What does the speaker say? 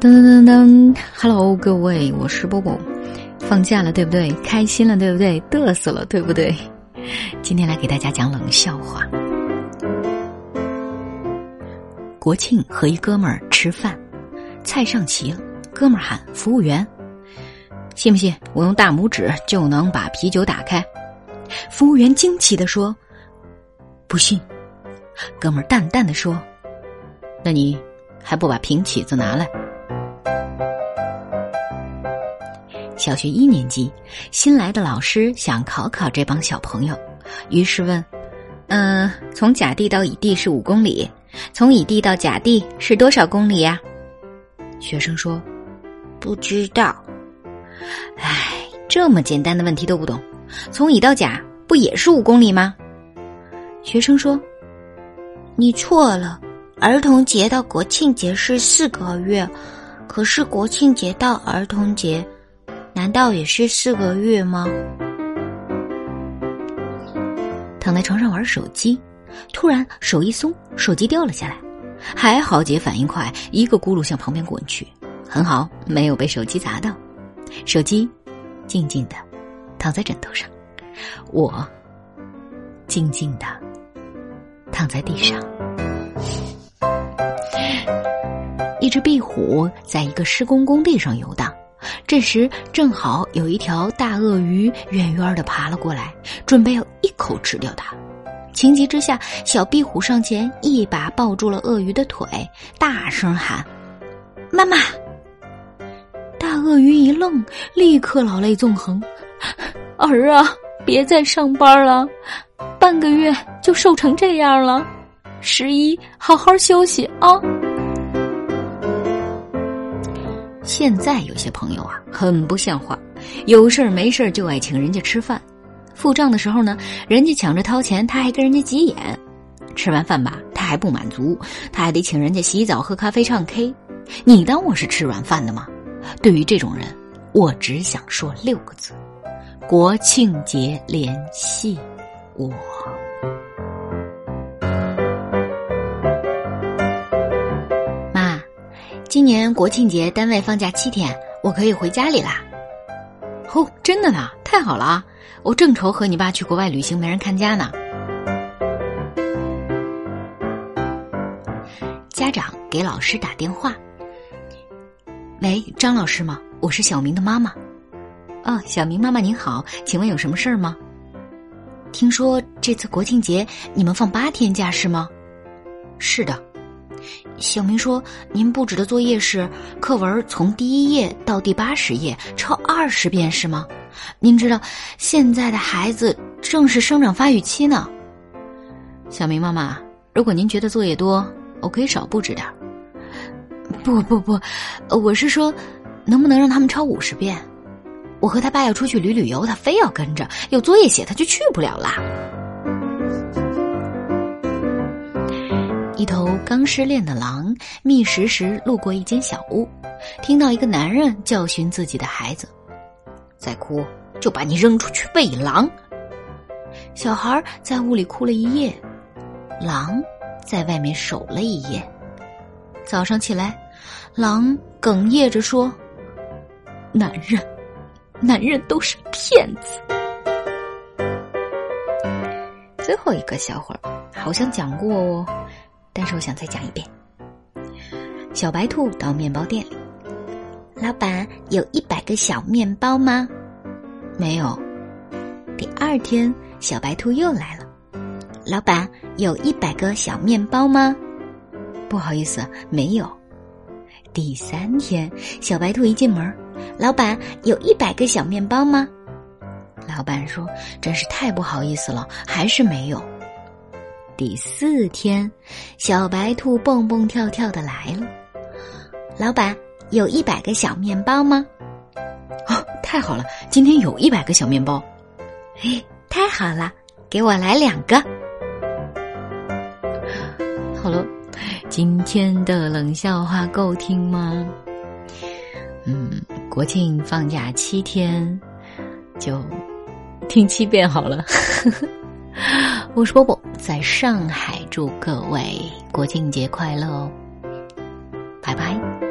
噔噔噔噔，Hello，各位，我是波波。放假了，对不对？开心了，对不对？嘚瑟了，对不对？今天来给大家讲冷笑话。国庆和一哥们儿吃饭，菜上齐了，哥们儿喊服务员：“信不信我用大拇指就能把啤酒打开？”服务员惊奇的说：“不信。”哥们儿淡淡的说：“那你还不把瓶起子拿来？”小学一年级，新来的老师想考考这帮小朋友，于是问：“嗯，从甲地到乙地是五公里，从乙地到甲地是多少公里呀？”学生说：“不知道。”哎，这么简单的问题都不懂，从乙到甲不也是五公里吗？学生说：“你错了，儿童节到国庆节是四个月，可是国庆节到儿童节。”难道也是四个月吗？躺在床上玩手机，突然手一松，手机掉了下来。还好姐反应快，一个轱辘向旁边滚去，很好，没有被手机砸到。手机静静的躺在枕头上，我静静的躺在地上。一只壁虎在一个施工工地上游荡。这时，正好有一条大鳄鱼远远的爬了过来，准备要一口吃掉它。情急之下，小壁虎上前一把抱住了鳄鱼的腿，大声喊：“妈妈！”大鳄鱼一愣，立刻老泪纵横：“儿啊，别再上班了，半个月就瘦成这样了。十一，好好休息啊。”现在有些朋友啊，很不像话，有事儿没事儿就爱请人家吃饭，付账的时候呢，人家抢着掏钱，他还跟人家急眼；吃完饭吧，他还不满足，他还得请人家洗澡、喝咖啡、唱 K。你当我是吃软饭的吗？对于这种人，我只想说六个字：国庆节联系我。今年国庆节单位放假七天，我可以回家里啦。哦，真的呢，太好了啊！我正愁和你爸去国外旅行没人看家呢。家长给老师打电话：“喂，张老师吗？我是小明的妈妈。哦，小明妈妈您好，请问有什么事儿吗？听说这次国庆节你们放八天假是吗？是的。”小明说：“您布置的作业是课文从第一页到第八十页抄二十遍是吗？您知道现在的孩子正是生长发育期呢。”小明妈妈，如果您觉得作业多，我可以少布置点。不不不，我是说，能不能让他们抄五十遍？我和他爸要出去旅旅游，他非要跟着，有作业写他就去不了啦。一头刚失恋的狼觅食时路过一间小屋，听到一个男人教训自己的孩子：“再哭就把你扔出去喂狼。”小孩在屋里哭了一夜，狼在外面守了一夜。早上起来，狼哽咽着说：“男人，男人都是骗子。”最后一个笑话好像讲过哦。但是我想再讲一遍。小白兔到面包店，老板有一百个小面包吗？没有。第二天，小白兔又来了，老板有一百个小面包吗？不好意思，没有。第三天，小白兔一进门，老板有一百个小面包吗？老板说：“真是太不好意思了，还是没有。”第四天，小白兔蹦蹦跳跳的来了。老板，有一百个小面包吗？哦，太好了，今天有一百个小面包。哎，太好了，给我来两个。好了，今天的冷笑话够听吗？嗯，国庆放假七天，就听七遍好了。我是波波，在上海祝各位国庆节快乐哦！拜拜。